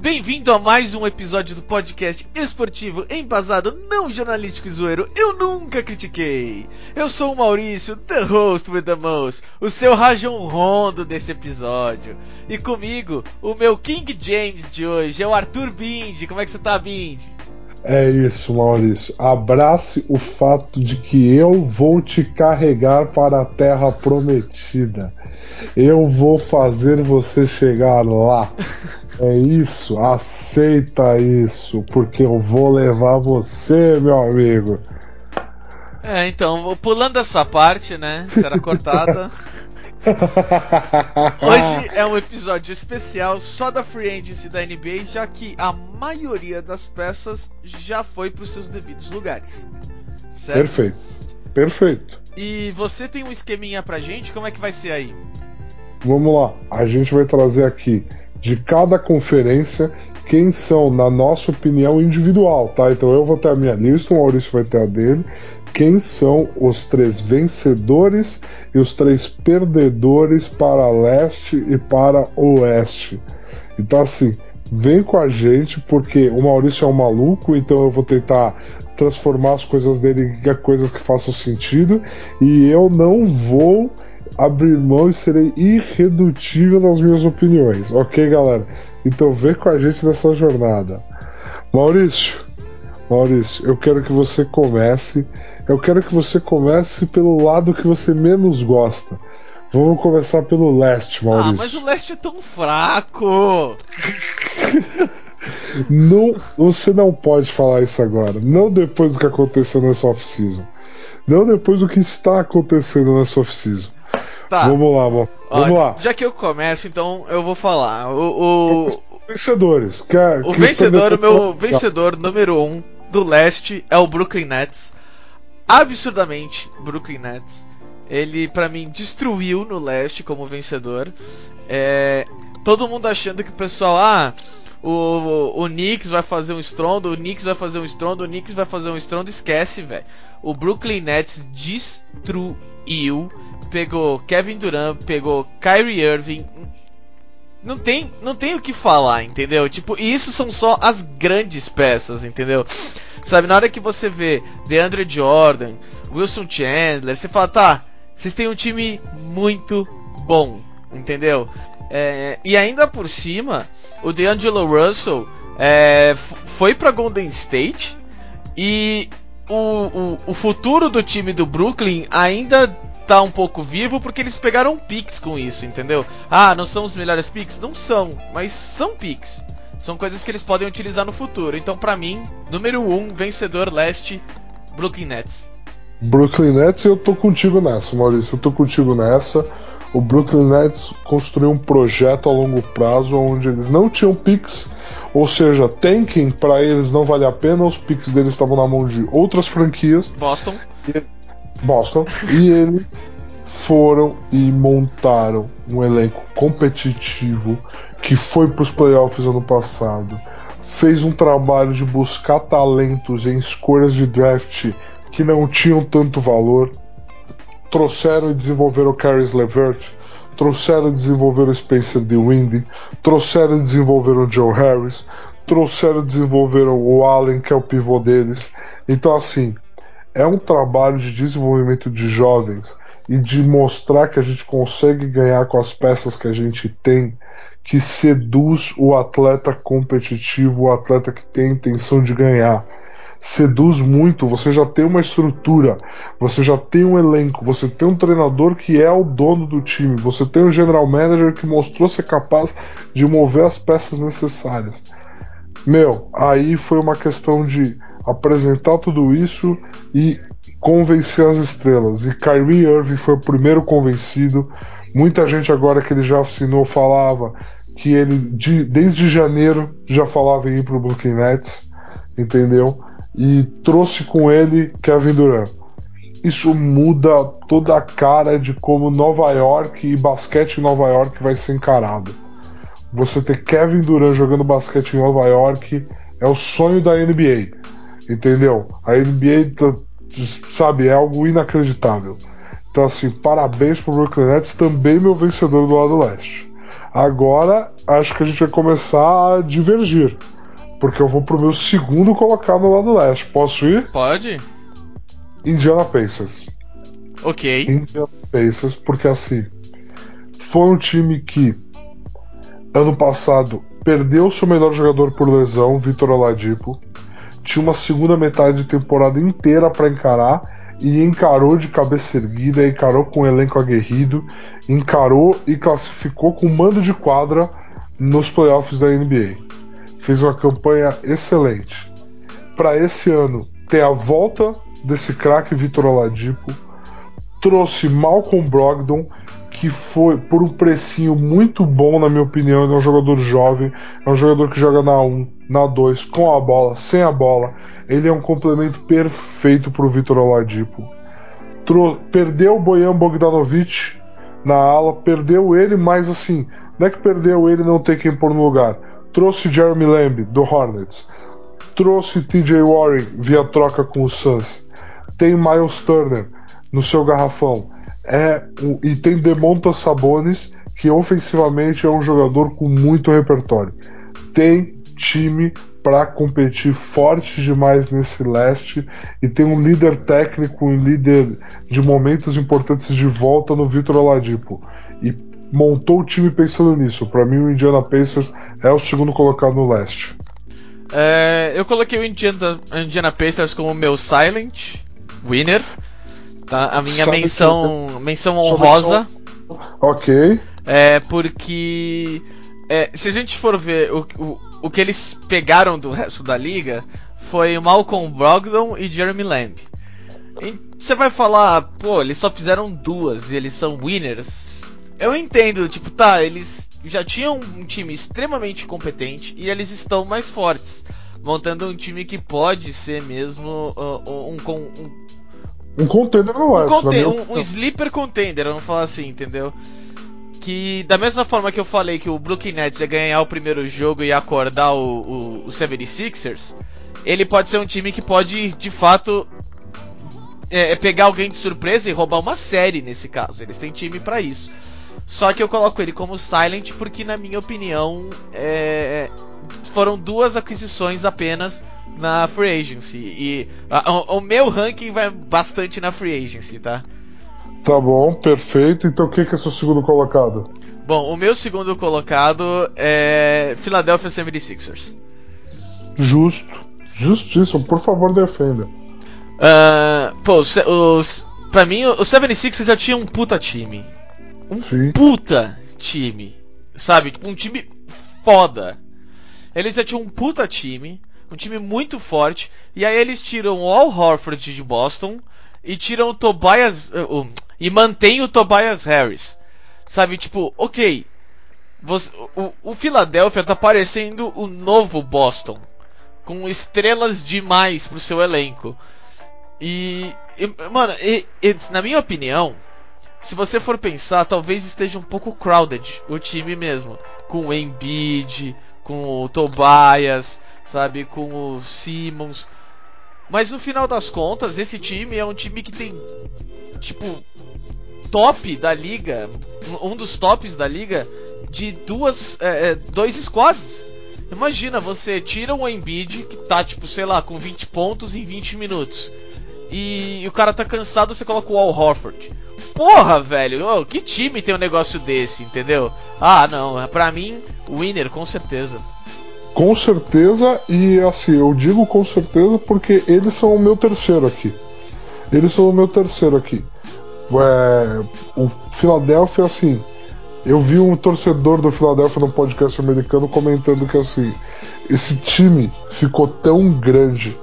Bem-vindo a mais um episódio do podcast esportivo embasado não jornalístico e zoeiro Eu Nunca Critiquei. Eu sou o Maurício, the host with the most, o seu Rajon Rondo desse episódio. E comigo, o meu King James de hoje é o Arthur Bindi. Como é que você tá, Bindi? É isso, Maurício. Abrace o fato de que eu vou te carregar para a terra prometida. Eu vou fazer você chegar lá. É isso, aceita isso, porque eu vou levar você, meu amigo. É, então, pulando essa parte, né? Será cortada. Hoje é um episódio especial só da Free Agency da NBA, já que a maioria das peças já foi para os seus devidos lugares. Certo? Perfeito. Perfeito. E você tem um esqueminha pra gente? Como é que vai ser aí? Vamos lá. A gente vai trazer aqui de cada conferência quem são, na nossa opinião, individual, tá? Então eu vou ter a minha lista, o Maurício vai ter a dele. Quem são os três vencedores e os três perdedores para leste e para oeste? Então, assim, vem com a gente, porque o Maurício é um maluco, então eu vou tentar transformar as coisas dele em coisas que façam sentido e eu não vou abrir mão e serei irredutível nas minhas opiniões, ok, galera? Então vem com a gente nessa jornada. Maurício, Maurício, eu quero que você comece. Eu quero que você comece pelo lado que você menos gosta. Vamos começar pelo leste, Maurício. Ah, mas o leste é tão fraco! não, você não pode falar isso agora. Não depois do que aconteceu nessa off-season. Não depois do que está acontecendo nessa off-season. Tá. Vamos lá, vamos Olha, lá. Já que eu começo, então eu vou falar. O, o... vencedores. Que, o que vencedor, o meu vencedor número um do leste é o Brooklyn Nets. Absurdamente, Brooklyn Nets. Ele, para mim, destruiu no leste como vencedor. É, todo mundo achando que o pessoal, ah, o, o Knicks vai fazer um estrondo, o Knicks vai fazer um estrondo, o Knicks vai fazer um estrondo, esquece, velho. O Brooklyn Nets destruiu pegou Kevin Durant, pegou Kyrie Irving. Não tem, não tem o que falar, entendeu? Tipo, isso são só as grandes peças, entendeu? Sabe, na hora que você vê DeAndre Jordan, Wilson Chandler, você fala, tá, vocês têm um time muito bom, entendeu? É, e ainda por cima, o DeAngelo Russell é, foi para Golden State e o, o, o futuro do time do Brooklyn ainda tá um pouco vivo porque eles pegaram picks com isso, entendeu? Ah, não são os melhores picks? Não são, mas são picks. São coisas que eles podem utilizar no futuro. Então, para mim, número 1, um, vencedor leste, Brooklyn Nets. Brooklyn Nets, eu tô contigo nessa, Maurício. Eu tô contigo nessa. O Brooklyn Nets construiu um projeto a longo prazo onde eles não tinham picks, ou seja, tanking para eles não vale a pena, os picks deles estavam na mão de outras franquias. Boston. E Boston. E eles foram e montaram um elenco competitivo que foi para os playoffs ano passado. Fez um trabalho de buscar talentos em escolhas de draft que não tinham tanto valor. Trouxeram e desenvolveram o Caris Levert, trouxeram e desenvolveram o Spencer DeWindy, trouxeram e desenvolveram o Joe Harris, trouxeram e desenvolveram o Allen, que é o pivô deles. Então, assim, é um trabalho de desenvolvimento de jovens e de mostrar que a gente consegue ganhar com as peças que a gente tem, que seduz o atleta competitivo, o atleta que tem a intenção de ganhar. Seduz muito, você já tem uma estrutura, você já tem um elenco, você tem um treinador que é o dono do time, você tem um general manager que mostrou ser capaz de mover as peças necessárias. Meu, aí foi uma questão de apresentar tudo isso e convencer as estrelas. E Kyrie Irving foi o primeiro convencido. Muita gente agora que ele já assinou falava que ele de, desde janeiro já falava em ir para o Brooklyn Nets, entendeu? E trouxe com ele Kevin Durant. Isso muda toda a cara de como Nova York e basquete em Nova York vai ser encarado. você ter Kevin Durant jogando basquete em Nova York é o sonho da NBA. Entendeu? A NBA, tá- sabe, é algo inacreditável. Então, assim, parabéns pro Brooklyn Nets, também meu vencedor do lado leste. Agora, acho que a gente vai começar a divergir. Porque eu vou pro meu segundo colocado no lado leste. Posso ir? Pode? Indiana Pacers. Ok. Indiana Pacers, porque assim, foi um time que ano passado perdeu seu melhor jogador por lesão, Vitor Oladipo. Tinha uma segunda metade de temporada inteira para encarar e encarou de cabeça erguida, encarou com um elenco aguerrido, encarou e classificou com mando de quadra nos playoffs da NBA. Fez uma campanha excelente. Para esse ano, tem a volta desse craque Vitor Oladipo, trouxe Malcolm Brogdon, que foi por um precinho muito bom, na minha opinião. Ele é um jogador jovem, é um jogador que joga na 1, na 2, com a bola, sem a bola. Ele é um complemento perfeito para o Vitor Oladipo. Tro perdeu o Bojan Bogdanovic na ala, perdeu ele, mas assim, não é que perdeu ele não tem quem pôr no lugar. Trouxe Jeremy Lamb do Hornets, trouxe TJ Warren via troca com o Suns, tem Miles Turner no seu garrafão. É, e tem Demonta Sabonis, que ofensivamente é um jogador com muito repertório. Tem time para competir forte demais nesse leste e tem um líder técnico, um líder de momentos importantes de volta no Vitor Oladipo. E montou o time pensando nisso. Para mim, o Indiana Pacers é o segundo colocado no leste. É, eu coloquei o Indiana, Indiana Pacers como meu silent winner. Tá? A minha Sabe menção, que- menção honrosa. Ok. É porque é, se a gente for ver o, o, o que eles pegaram do resto da liga foi Malcolm Brogdon e Jeremy Lamb. Você vai falar, pô, eles só fizeram duas e eles são winners. Eu entendo, tipo, tá, eles já tinham um time extremamente competente e eles estão mais fortes, montando um time que pode ser mesmo uh, um, um, um Um contender no um, leste. na conte- um- um sleeper contender, vamos falar assim, entendeu? Que da mesma forma que eu falei que o Brooklyn Nets ia ganhar o primeiro jogo e acordar o, o, o 76ers, ele pode ser um time que pode, de fato, é, é pegar alguém de surpresa e roubar uma série nesse caso. Eles têm time pra isso. Só que eu coloco ele como silent porque, na minha opinião, é, foram duas aquisições apenas na free agency. E a- o, o meu ranking vai bastante na free agency, tá? Tá bom, perfeito. Então o que que é seu segundo colocado? Bom, o meu segundo colocado é Philadelphia 76ers. Justo. Justíssimo. Por favor, defenda. Ah, pô, os, os, pra mim, o 76ers já tinha um puta time. Um Sim. puta time. Sabe? Tipo, um time foda. Eles já tinham um puta time. Um time muito forte. E aí eles tiram o Al Horford de Boston. E tiram o Tobias. uh, uh, e mantém o Tobias Harris. Sabe? Tipo, ok. Você- o, o Philadelphia tá parecendo o novo Boston. Com estrelas demais pro seu elenco. E. e, mano, e- e, na minha opinião, se você for pensar, talvez esteja um pouco crowded o time mesmo. Com o Embiid, com o Tobias, sabe, com o Simmons. Mas no final das contas, esse time é um time que tem, tipo, top da liga, um dos tops da liga, de duas, é, é, dois squads. Imagina, você tira o Embiid, que tá, tipo, sei lá, com 20 pontos em 20 minutos. E o cara tá cansado, você coloca o Al Horford. Porra, velho, ô, que time tem um negócio desse, entendeu? Ah, não, pra mim, winner, com certeza. Com certeza, e assim, eu digo com certeza porque eles são o meu terceiro aqui. Eles são o meu terceiro aqui. É, o Philadelphia, assim, eu vi um torcedor do Philadelphia no podcast americano comentando que assim, esse time ficou tão grande,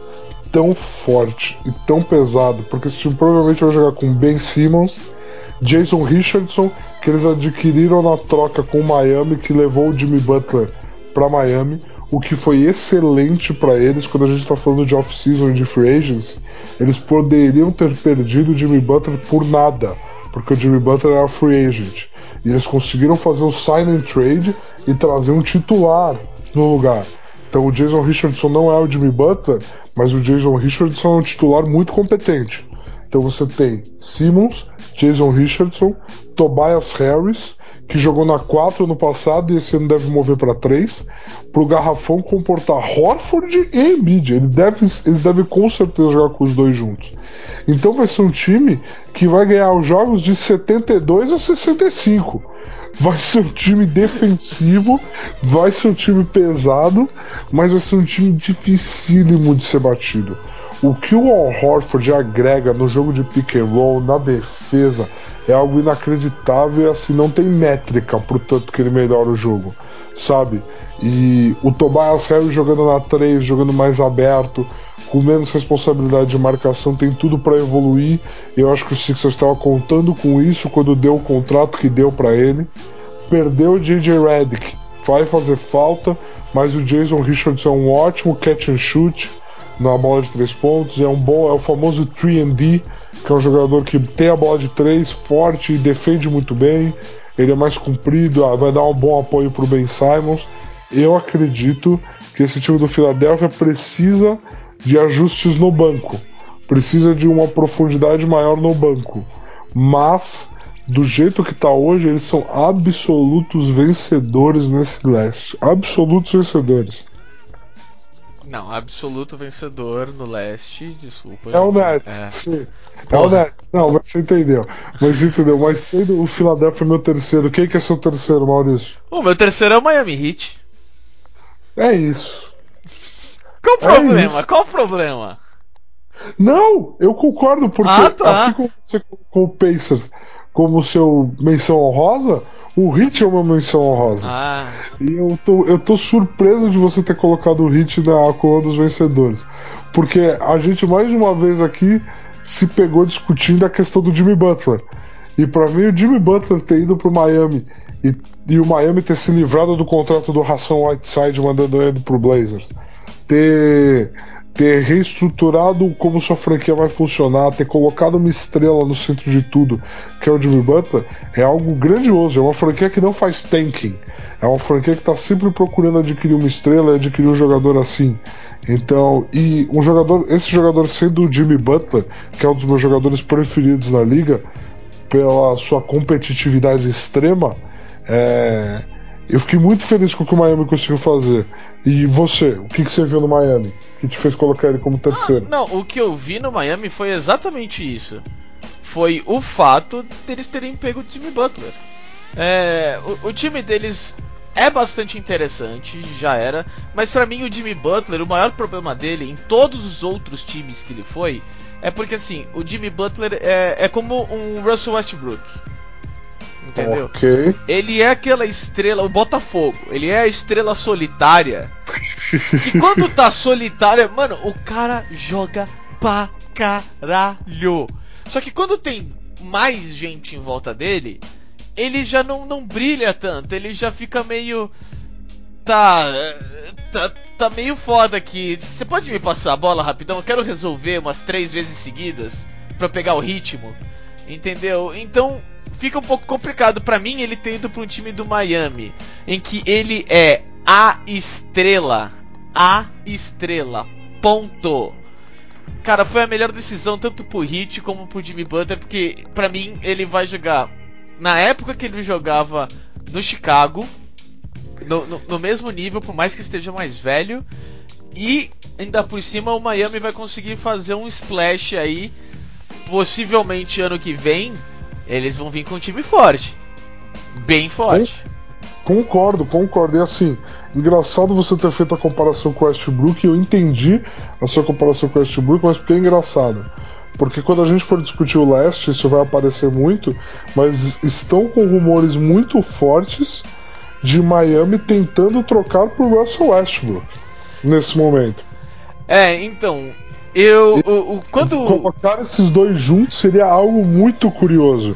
tão forte e tão pesado, porque esse time provavelmente vai jogar com Ben Simmons, Jason Richardson, que eles adquiriram na troca com Miami, que levou o Jimmy Butler para Miami, o que foi excelente para eles quando a gente está falando de off-season e de free agents. Eles poderiam ter perdido o Jimmy Butler por nada, porque o Jimmy Butler era free agent. E eles conseguiram fazer o sign and trade e trazer um titular no lugar. Então o Jason Richardson não é o Jimmy Butler, mas o Jason Richardson é um titular muito competente. Então você tem Simmons, Jason Richardson, Tobias Harris, que jogou na 4 no passado e esse ano deve mover para 3, para o Garrafão comportar Horford e Embiid. Ele deve, eles devem com certeza jogar com os dois juntos. Então vai ser um time que vai ganhar os jogos de 72 a 65. Vai ser um time defensivo, vai ser um time pesado, mas vai ser um time dificílimo de ser batido. O que o Al Horford agrega no jogo de pick and roll, na defesa, é algo inacreditável e assim não tem métrica pro tanto que ele melhora o jogo, sabe? E o Tobias Harris jogando na 3, jogando mais aberto, com menos responsabilidade de marcação, tem tudo para evoluir. Eu acho que o Sixers estava contando com isso quando deu o contrato que deu para ele. Perdeu o JJ Redick, vai fazer falta, mas o Jason Richardson é um ótimo catch and shoot na bola de três pontos, é um bom, é o famoso 3D, que é um jogador que tem a bola de três, forte defende muito bem. Ele é mais comprido, ah, vai dar um bom apoio para o Ben Simons. Eu acredito que esse time do Philadelphia precisa de ajustes no banco, precisa de uma profundidade maior no banco. Mas, do jeito que está hoje, eles são absolutos vencedores nesse leste. Absolutos vencedores. Não, absoluto vencedor no leste, desculpa. É o Nets, é. sim. É o Nets. Não, mas você entendeu. Mas entendeu. Mas sendo o Philadelphia meu terceiro, quem que é seu terceiro, Maurício? O meu terceiro é o Miami Heat. É isso. Qual o problema? É Qual o problema? Não, eu concordo, porque ah, tá. assim como com o Pacers como seu menção honrosa, o Hit é uma menção honrosa. Ah. E eu tô, eu tô surpreso de você ter colocado o Hit na coluna dos vencedores. Porque a gente mais de uma vez aqui se pegou discutindo a questão do Jimmy Butler. E para mim, o Jimmy Butler ter ido pro Miami e, e o Miami ter se livrado do contrato do Ração Whiteside mandando ele pro Blazers, ter, ter reestruturado como sua franquia vai funcionar, ter colocado uma estrela no centro de tudo, que é o Jimmy Butler, é algo grandioso. É uma franquia que não faz tanking. É uma franquia que está sempre procurando adquirir uma estrela e adquirir um jogador assim. Então, e um jogador, esse jogador sendo o Jimmy Butler, que é um dos meus jogadores preferidos na liga, pela sua competitividade extrema, é, eu fiquei muito feliz com o que o Miami conseguiu fazer. E você, o que, que você viu no Miami que te fez colocar ele como terceiro? Ah, não, o que eu vi no Miami foi exatamente isso. Foi o fato deles terem pego o Jimmy Butler. É, o, o, time deles é bastante interessante, já era, mas para mim o Jimmy Butler, o maior problema dele em todos os outros times que ele foi, é porque assim, o Jimmy Butler é, é como um Russell Westbrook. Entendeu? Okay. Ele é aquela estrela, o Botafogo, ele é a estrela solitária. que quando tá solitária, mano, o cara joga pra caralho. Só que quando tem mais gente em volta dele, ele já não, não brilha tanto, ele já fica meio. Tá. Tá, tá meio foda aqui. Você pode me passar a bola rapidão? Eu quero resolver umas três vezes seguidas para pegar o ritmo. Entendeu? Então fica um pouco complicado para mim ele ter ido para um time do Miami, em que ele é a estrela. A estrela. Ponto. Cara, foi a melhor decisão tanto pro Hit como pro Jimmy Butler, porque para mim ele vai jogar na época que ele jogava no Chicago, no, no, no, mesmo nível, por mais que esteja mais velho, e ainda por cima o Miami vai conseguir fazer um splash aí, possivelmente ano que vem, eles vão vir com um time forte, bem forte. Concordo, concordo. E assim, engraçado você ter feito a comparação com o Westbrook, eu entendi a sua comparação com o Westbrook, mas porque é engraçado. Porque quando a gente for discutir o leste, isso vai aparecer muito, mas estão com rumores muito fortes de Miami tentando trocar por Russell Westbrook nesse momento. É, então, eu. O, o, quando. Colocar esses dois juntos seria algo muito curioso.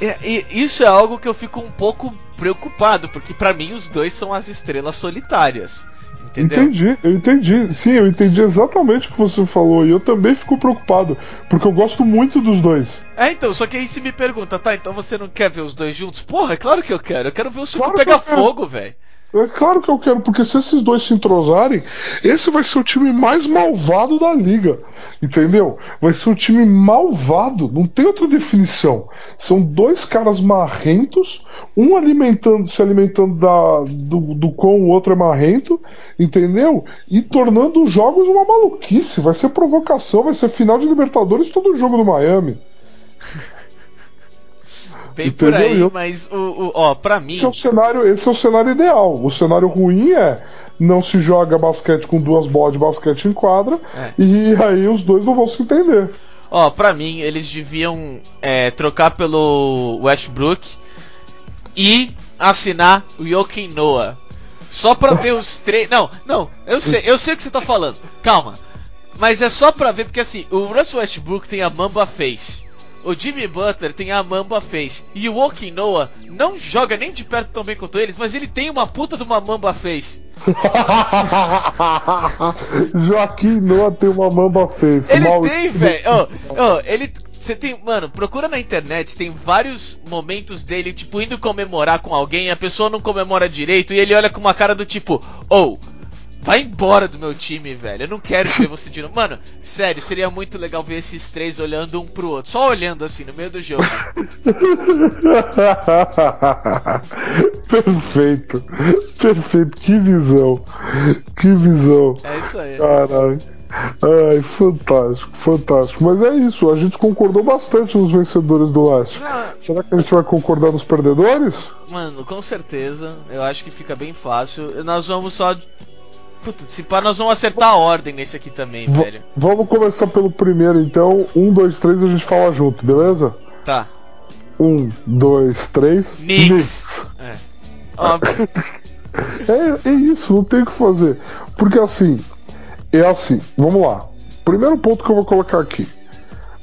É, isso é algo que eu fico um pouco preocupado, porque para mim os dois são as estrelas solitárias. Entendeu? Entendi, eu entendi. Sim, eu entendi exatamente o que você falou. E eu também fico preocupado, porque eu gosto muito dos dois. É, então, só que aí se me pergunta, tá, então você não quer ver os dois juntos? Porra, é claro que eu quero. Eu quero ver o circo Claro pegar fogo, velho. É claro que eu quero, porque se esses dois se entrosarem, esse vai ser o time mais malvado da liga. Entendeu? Vai ser um time malvado, não tem outra definição. São dois caras marrentos, um alimentando, se alimentando da, do, do quão o outro é marrento, entendeu? E tornando os jogos uma maluquice. Vai ser provocação, vai ser final de Libertadores todo jogo do Miami. Bem Entendeu? por aí, mas o, o ó, pra mim. Esse é, o cenário, esse é o cenário ideal. O cenário ruim é não se joga basquete com duas bolas de basquete em quadra É. e aí os dois não vão se entender. Ó, pra mim, eles deviam é, trocar pelo Westbrook e assinar o Joakim Noah. Só pra ver os três. Não, não, eu sei, eu sei o que você tá falando. Calma. Mas é só pra ver, porque assim, o Russell Westbrook tem a Mamba Face. O Jimmy Butler tem a Mamba Face. E o Noah não joga nem de perto tão bem quanto eles, mas ele tem uma puta de uma Mamba Face. Joaquim Noah tem uma mamba face. Ele Mal- tem, velho. Ó, ó, ele. Você tem. Mano, procura na internet, tem vários momentos dele, tipo, indo comemorar com alguém, a pessoa não comemora direito e ele olha com uma cara do tipo, ou. Vai embora do meu time, velho. Eu não quero ver você de novo. Mano, sério, seria muito legal ver esses três olhando um pro outro. Só olhando assim, no meio do jogo. Perfeito. Perfeito. Que visão. Que visão. É isso aí. Caralho. Ai, fantástico, fantástico. Mas é isso, a gente concordou bastante nos vencedores do. Não, Será que a gente vai concordar nos perdedores? Mano, com certeza. Eu acho que fica bem fácil. Nós vamos só. Puta, se pá, nós vamos acertar a ordem nesse aqui também, V- velho. Vamos começar pelo primeiro, então. Um, dois, três, a gente fala junto, beleza? Tá. Um, dois, três. Knicks. É. Óbvio. É, é isso, não tem o que fazer. Porque assim, é assim, vamos lá. Primeiro ponto que eu vou colocar aqui.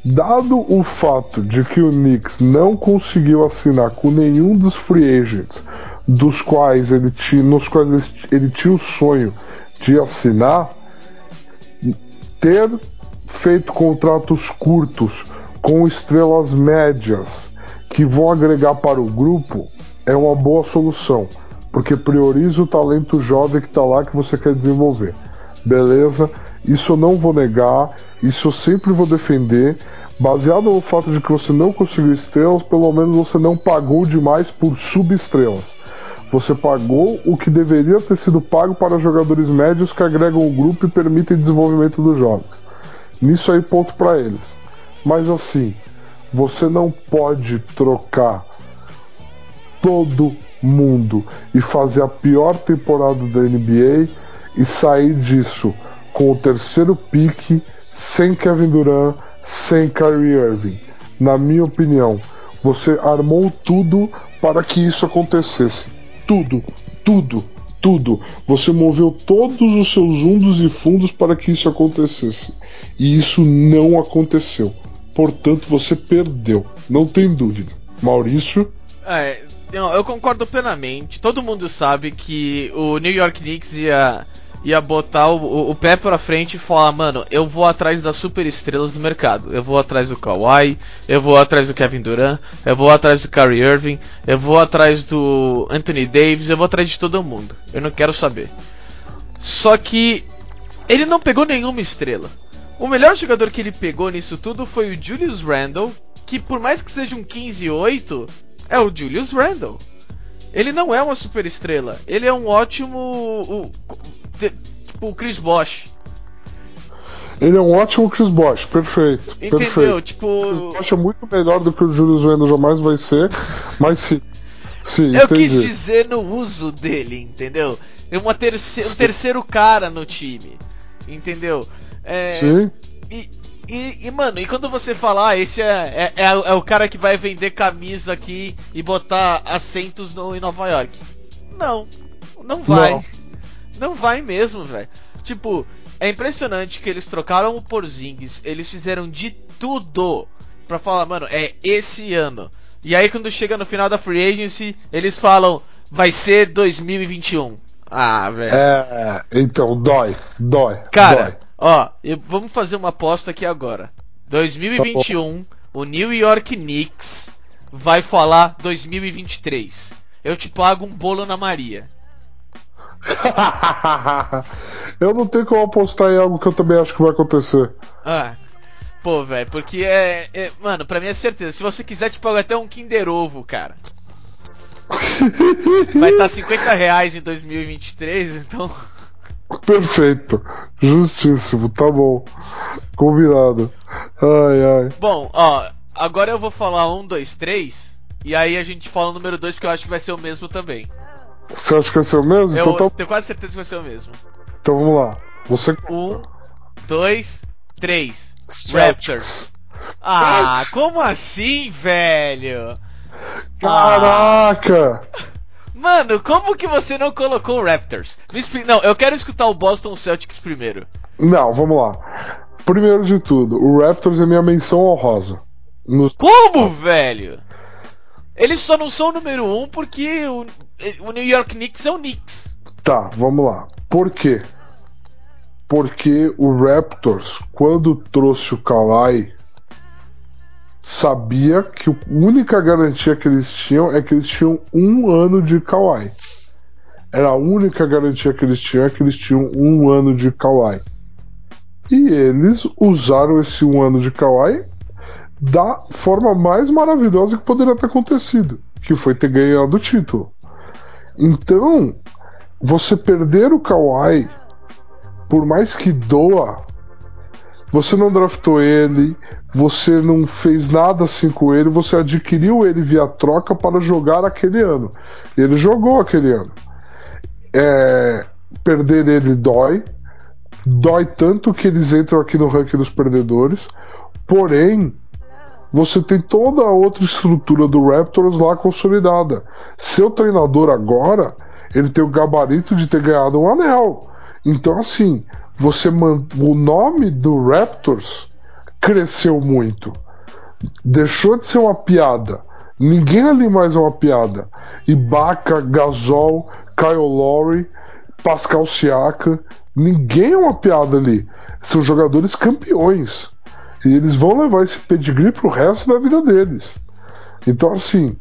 Dado o fato de que o Knicks não conseguiu assinar com nenhum dos free agents dos quais ele tinha, nos quais ele, ele tinha o sonho de assinar, ter feito contratos curtos com estrelas médias que vão agregar para o grupo é uma boa solução, porque prioriza o talento jovem que está lá que você quer desenvolver. Beleza? Isso eu não vou negar, isso eu sempre vou defender. Baseado no fato de que você não conseguiu estrelas, pelo menos você não pagou demais por subestrelas. Você pagou o que deveria ter sido pago para jogadores médios que agregam o grupo e permitem desenvolvimento dos jovens. Nisso aí, ponto para eles. Mas assim, você não pode trocar todo mundo e fazer a pior temporada da NBA e sair disso com o terceiro pique, sem Kevin Durant, sem Kyrie Irving. Na minha opinião, você armou tudo para que isso acontecesse. Tudo, tudo, tudo. Você moveu todos os seus undos e fundos para que isso acontecesse. E isso não aconteceu. Portanto, você perdeu. Não tem dúvida. Maurício, É, eu concordo plenamente. Todo mundo sabe que o New York Knicks ia, ia botar o, o- o pé pra frente e falar, mano, eu vou atrás das super estrelas do mercado. Eu vou atrás do Kawhi, eu vou atrás do Kevin Durant, eu vou atrás do Kyrie Irving, eu vou atrás do Anthony Davis, eu vou atrás de todo mundo. Eu não quero saber. Só que ele não pegou nenhuma estrela. O melhor jogador que ele pegou nisso tudo foi o Julius Randle, que por mais que seja um 15-8, é o Julius Randle. Ele não é uma super estrela. Ele é um ótimo. O- tipo o Chris Bosh. ele é um ótimo Chris Bosh. Perfeito. Entendeu? Perfeito. Chris Tipo. Bosh é muito melhor do que o Julius Randle jamais vai ser. Mas sim. Sim, Eu entendi. quis dizer no uso dele, entendeu? É uma terce um terceiro cara no time. Entendeu? É, Sim. E, e, e, mano, e quando você fala, ah, esse é, é, é, o- é o cara que vai vender camisa aqui e botar assentos no, em Nova York. Não, não vai. Não. Não, vai mesmo, velho. Tipo, é impressionante que eles trocaram o Porzingis, eles fizeram de tudo pra falar, mano, é esse ano. E aí quando chega no final da free agency, eles falam, vai ser 2021. Ah, velho. É, então, dói, dói. Cara, dói. ó, eu- vamos fazer uma aposta aqui agora. 2021, o New York Knicks vai falar 2023. Eu te pago um bolo na Maria. eu não tenho como apostar em algo que eu também acho que vai acontecer. Ah. Pô, velho, porque é, é- Mano, pra mim é certeza. Se você quiser, te pago até um Kinder Ovo, cara. Vai estar 50 reais em 2023, então. Perfeito. Justíssimo, tá bom. Combinado. Ai, ai. Bom, ó, agora eu vou falar um, dois, três. E aí a gente fala o número 2, porque eu acho que vai ser o mesmo também. Você acha que vai ser o mesmo? Eu Então, tá- tenho quase certeza que vai ser o mesmo. então vamos lá. Você. Um, dois, três. Celtics. Raptors. Ah, como assim, velho? Caraca! Mano, como que você não colocou o Raptors? Me Não, eu quero escutar o Boston Celtics primeiro. Não, vamos lá. Primeiro de tudo, o Raptors é minha menção honrosa. No- Como, velho? Eles só não são o número um porque o, o New York Knicks é o Knicks. Tá, vamos lá. Por quê? Porque o Raptors, quando trouxe o Kawhi, sabia que a única garantia que eles tinham é que eles tinham um ano de Kawhi. Era a única garantia que eles tinham é que eles tinham um ano de Kawhi. E eles usaram esse um ano de Kawhi da forma mais maravilhosa que poderia ter acontecido, que foi ter ganhado o título. Então, você perder o Kawhi, por mais que doa, você não draftou ele, você não fez nada assim com ele, você adquiriu ele via troca para jogar aquele ano. Ele jogou aquele ano. É, perder ele dói, dói tanto que eles entram aqui no ranking dos perdedores, porém. Você tem toda a outra estrutura do Raptors lá consolidada. Seu treinador agora, ele tem o gabarito de ter ganhado um anel. Então, assim, você man... o nome do Raptors cresceu muito. Deixou de ser uma piada. Ninguém ali mais é uma piada. Ibaka, Gasol, Kyle Lowry, Pascal Siaka, ninguém é uma piada ali. São jogadores campeões. E eles vão levar esse pedigree pro resto da vida deles. Então, assim,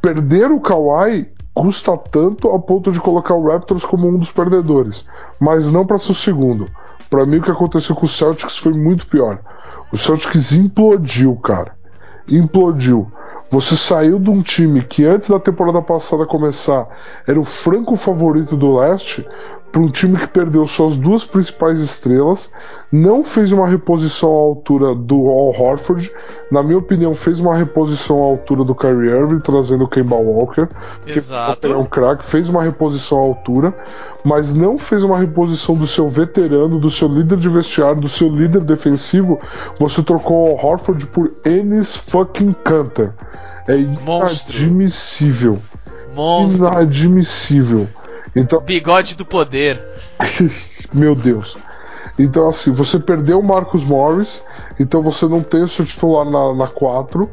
perder o Kawhi custa tanto ao ponto de colocar o Raptors como um dos perdedores, mas não para ser o segundo. Para mim, o que aconteceu com o Celtics foi muito pior. O Celtics implodiu, cara. Implodiu. Você saiu de um time que antes da temporada passada começar era o franco favorito do leste para um time que perdeu suas duas principais estrelas, não fez uma reposição à altura do Al Horford, na minha opinião, fez uma reposição à altura do Kyrie Irving, trazendo o Kemba Walker, que Exato. é um craque, fez uma reposição à altura, mas não fez uma reposição do seu veterano, do seu líder de vestiário, do seu líder defensivo. Você trocou o Al Horford por Ennis fucking Canter. É Monstro. inadmissível. Monstro. Inadmissível. Então, Bigode do poder. meu Deus. Então, assim, você perdeu o Marcus Morris, então você não tem o seu titular na, na 4.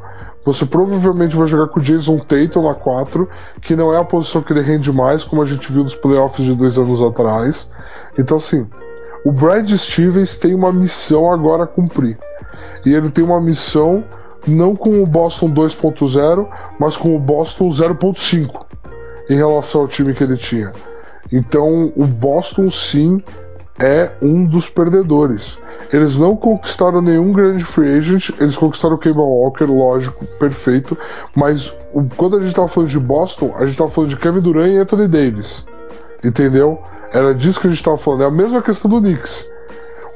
Você provavelmente vai jogar com o Jason Tatum na 4, que não é a posição que ele rende mais, como a gente viu nos playoffs de dois anos atrás. Então, assim, o Brad Stevens tem uma missão agora a cumprir. E ele tem uma missão não com o Boston 2.0, mas com o Boston 0.5 em relação ao time que ele tinha. Então, o Boston sim é um dos perdedores. Eles não conquistaram nenhum grande free agent, eles conquistaram o Kemba Walker, lógico, perfeito, mas o- quando a gente tava falando de Boston, a gente tava falando de Kevin Durant e Anthony Davis. Entendeu? Era disso que a gente tava falando. É a mesma questão do Knicks.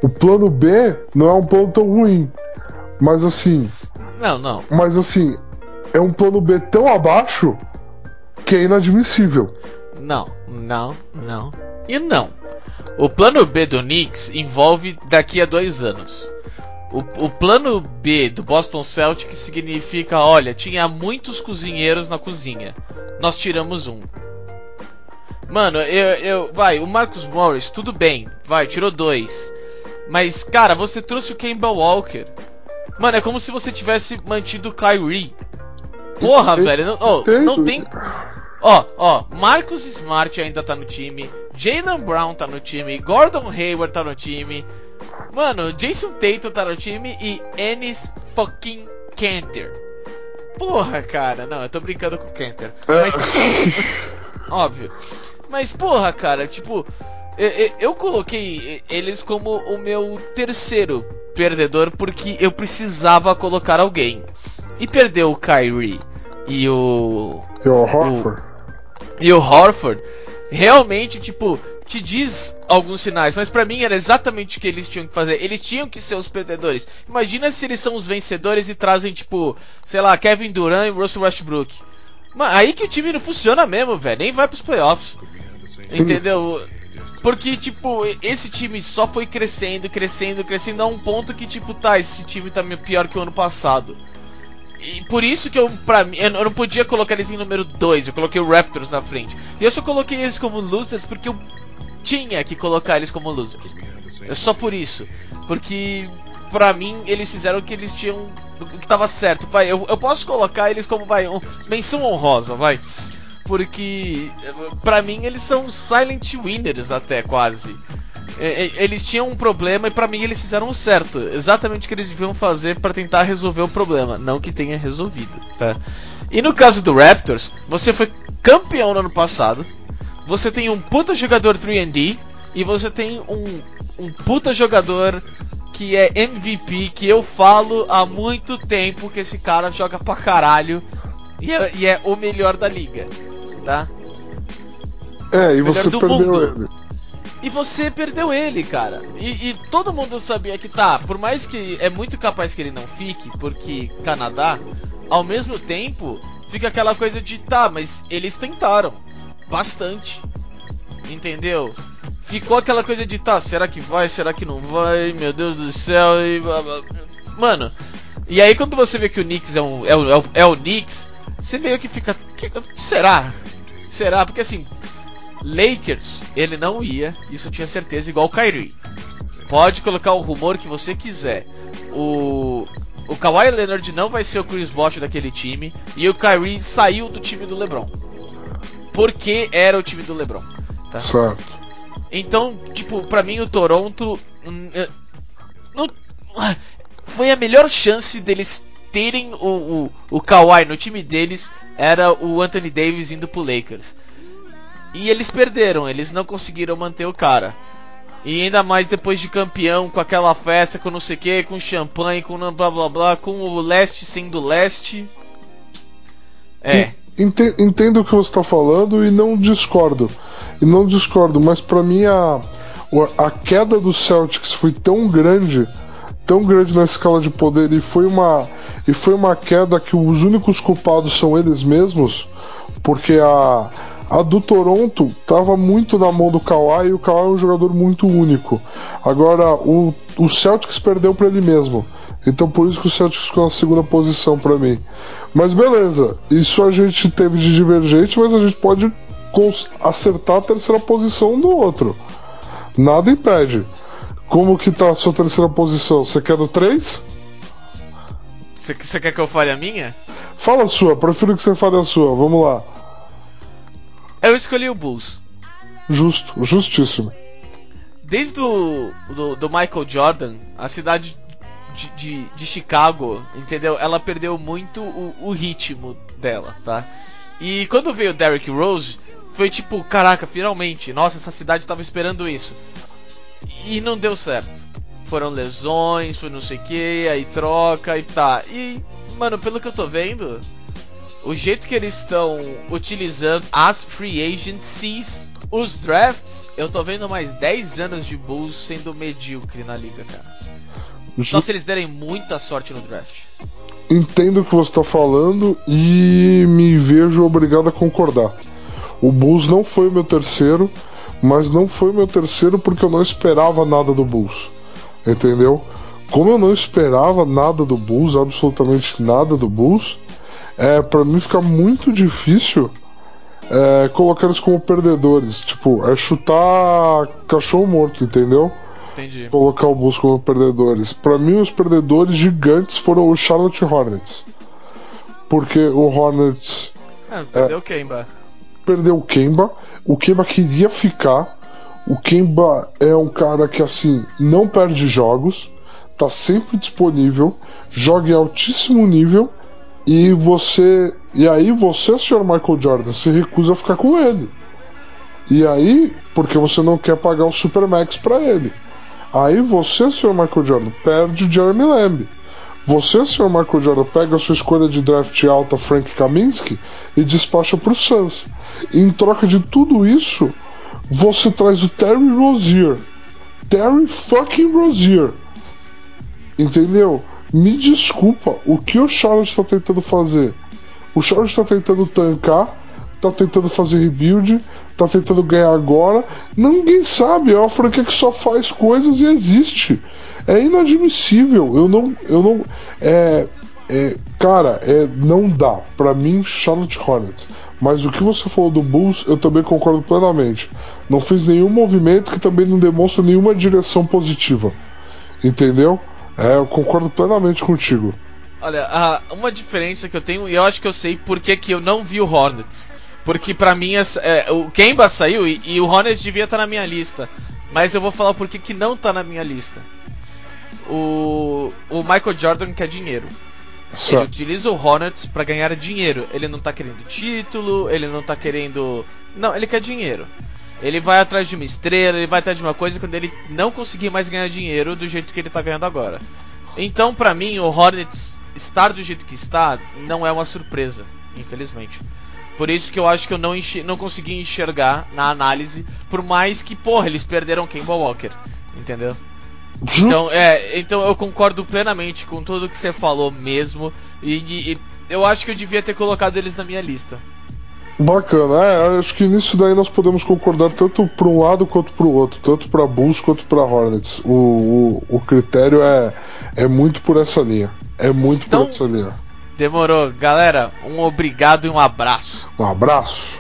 O plano B não é um plano tão ruim, mas assim, Não, não. mas assim, é um plano B tão abaixo que é inadmissível. Não, não, não e não. O plano B do Knicks envolve daqui a dois anos. O, o plano B do Boston Celtics significa: olha, tinha muitos cozinheiros na cozinha. Nós tiramos um. Mano, eu, eu. Vai, o Marcus Morris, tudo bem. Vai, tirou dois. Mas, cara, você trouxe o Kemba Walker. Mano, é como se você tivesse mantido o Kyrie. Porra, velho. Não, oh, não tem. Ó, Ó, ó, Marcus Smart ainda tá no time, Jalen Brown tá no time, Gordon Hayward tá no time, mano, Jason Tatum tá no time e Ennis fucking Canter. Porra, cara, não, eu tô brincando com o Canter. Mas, óbvio. Mas, porra, cara, tipo, eu, eu coloquei eles como o meu terceiro perdedor porque eu precisava colocar alguém. E perdeu o Kyrie e o. E o Horford? O, e o Horford. Realmente, tipo, te diz alguns sinais, mas para mim era exatamente o que eles tinham que fazer. Eles tinham que ser os perdedores. Imagina se eles são os vencedores e trazem, tipo, sei lá, Kevin Durant e Russell Westbrook. Mano, aí que o time não funciona mesmo, velho. Nem vai pros playoffs. Entendeu? Porque, tipo, esse time só foi crescendo, crescendo, crescendo a um ponto que, tipo, tá, esse time tá pior que o ano passado. E por isso que eu, pra mim, eu não podia colocar eles em número 2, eu coloquei o Raptors na frente. E eu só coloquei eles como losers porque eu tinha que colocar eles como losers. É só por isso. Porque, pra mim, eles fizeram o que eles tinham. o que tava certo. Vai, eu, eu posso colocar eles como, vai, um, menção honrosa, vai. Porque, pra mim, eles são silent winners até quase. Eles tinham um problema e para mim eles fizeram o certo. Exatamente o que eles deviam fazer para tentar resolver o problema, não que tenha resolvido, tá? E no caso do Raptors, você foi campeão no ano passado. Você tem um puta jogador 3D e você tem um, um puta jogador que é MVP, que eu falo há muito tempo que esse cara joga pra caralho e é, e é o melhor da liga, tá? É, e você perdeu mundo. ele. E você perdeu ele, cara. E, e, todo mundo sabia que tá, por mais que é muito capaz que ele não fique, porque Canadá, ao mesmo tempo, fica aquela coisa de tá, mas eles tentaram bastante. Entendeu? Ficou aquela coisa de tá, será que vai, será que não vai? Meu Deus do céu. E... Mano, e aí quando você vê que o Knicks é, um, é, o, é, é o Knicks, você meio que fica. Que, será? Será? Porque assim, Lakers, ele não ia, isso eu tinha certeza, igual o Kyrie. Pode colocar o rumor que você quiser. O, o Kawhi Leonard não vai ser o Chris Bosh daquele time e o Kyrie saiu do time do LeBron. Porque era o time do LeBron. Tá? Certo. Então, tipo, pra mim o Toronto. Hum, é, não, foi a melhor chance deles terem o, o, o Kawhi no time deles era o Anthony Davis indo pro Lakers. E eles perderam, eles não conseguiram manter o cara. E ainda mais depois de campeão, com aquela festa, com não sei o que, com champanhe, com blá blá blá, com o leste sendo leste. É. Entendo o que você está falando e não discordo. E não discordo, mas para mim a, a queda do Celtics foi tão grande, tão grande na escala de poder e foi uma e foi uma queda que os únicos culpados são eles mesmos, porque a a do Toronto estava muito na mão do Kawhi e o Kawhi é um jogador muito único. Agora, o, o Celtics perdeu para ele mesmo. Então por isso que o Celtics ficou na segunda posição para mim. Mas beleza, isso a gente teve de divergente, mas a gente pode acertar a terceira posição do outro. Nada impede. Como que tá a sua terceira posição? Você quer do 3? Você quer que eu fale a minha? Fala a sua, prefiro que você fale a sua, vamos lá. Eu escolhi o Bulls. Justo, justíssimo. Desde o do, do Michael Jordan, a cidade de, de, de, Chicago, entendeu? Ela perdeu muito o, o, ritmo dela, tá? E quando veio o Derrick Rose, foi tipo, caraca, finalmente, nossa, essa cidade tava esperando isso. E não deu certo. Foram lesões, foi não sei o que, aí troca e tá. E, mano, pelo que eu tô vendo, o jeito que eles estão utilizando as free agencies, os drafts, eu tô vendo mais 10 anos de Bulls sendo medíocre na liga, cara. Só se eles derem muita sorte no draft. Entendo o que você está falando e me vejo obrigado a concordar. O Bulls não foi o meu terceiro, mas não foi o meu terceiro porque eu não esperava nada do Bulls. Entendeu? Como eu não esperava nada do Bulls, absolutamente nada do Bulls, é, para mim fica muito difícil é, colocar eles como perdedores. Tipo, é chutar cachorro morto, entendeu? Entendi. Colocar o Bulls como perdedores. Para mim, os perdedores gigantes foram o Charlotte Hornets. Porque o Hornets. Ah, perdeu é, quem, Bah? perdeu o Kemba. O Kemba queria ficar. O Kemba é um cara que assim não perde jogos, tá sempre disponível, joga em altíssimo nível e você e aí você, senhor Michael Jordan, se recusa a ficar com ele. E aí, porque você não quer pagar o Supermax para ele. Aí você, senhor Michael Jordan, perde o Jeremy Lamb. Você, senhor Michael Jordan, pega a sua escolha de draft alta, Frank Kaminsky, e despacha pro Suns. Em troca de tudo isso, você traz o Terry Rozier. Terry fucking Rozier. Entendeu? Me desculpa, o que o Charlotte está tentando fazer? O Charlotte está tentando tancar, está tentando fazer rebuild, está tentando ganhar agora. Ninguém sabe, é uma franquia que só faz coisas e existe. É inadmissível. Eu não. Eu não é, é, cara, é, não dá. Para mim, Charlotte Hornets. Mas o que você falou do Bulls, eu também concordo plenamente. Não fez nenhum movimento que também não demonstra nenhuma direção positiva. Entendeu? É, eu concordo plenamente contigo. Olha, uma diferença que eu tenho, e eu acho que eu sei por que, que eu não vi o Hornets. Porque pra mim é, o Kemba saiu e, e, o Hornets devia estar na minha lista. Mas eu vou falar por que, que não tá na minha lista. O, o Michael Jordan quer dinheiro. Ele utiliza o Hornets para ganhar dinheiro. Ele não tá querendo título, ele não tá querendo. Não, ele quer dinheiro. Ele vai atrás de uma estrela, ele vai atrás de uma coisa quando ele não conseguir mais ganhar dinheiro do jeito que ele tá ganhando agora. Então, para mim, o Hornets estar do jeito que está não é uma surpresa, infelizmente. Por isso que eu acho que eu não, não consegui enxergar na análise, por mais que, porra, eles perderam Kemba Walker, entendeu? Então, é, então eu concordo plenamente com tudo que você falou mesmo. E, e, eu acho que eu devia ter colocado eles na minha lista. Bacana, é, acho que nisso daí nós podemos concordar tanto para um lado quanto para o outro, tanto para Bulls quanto para Hornets. O, o, o, critério é, é muito por essa linha. É muito então, por essa linha. Demorou. Galera, um obrigado e um abraço. Um abraço.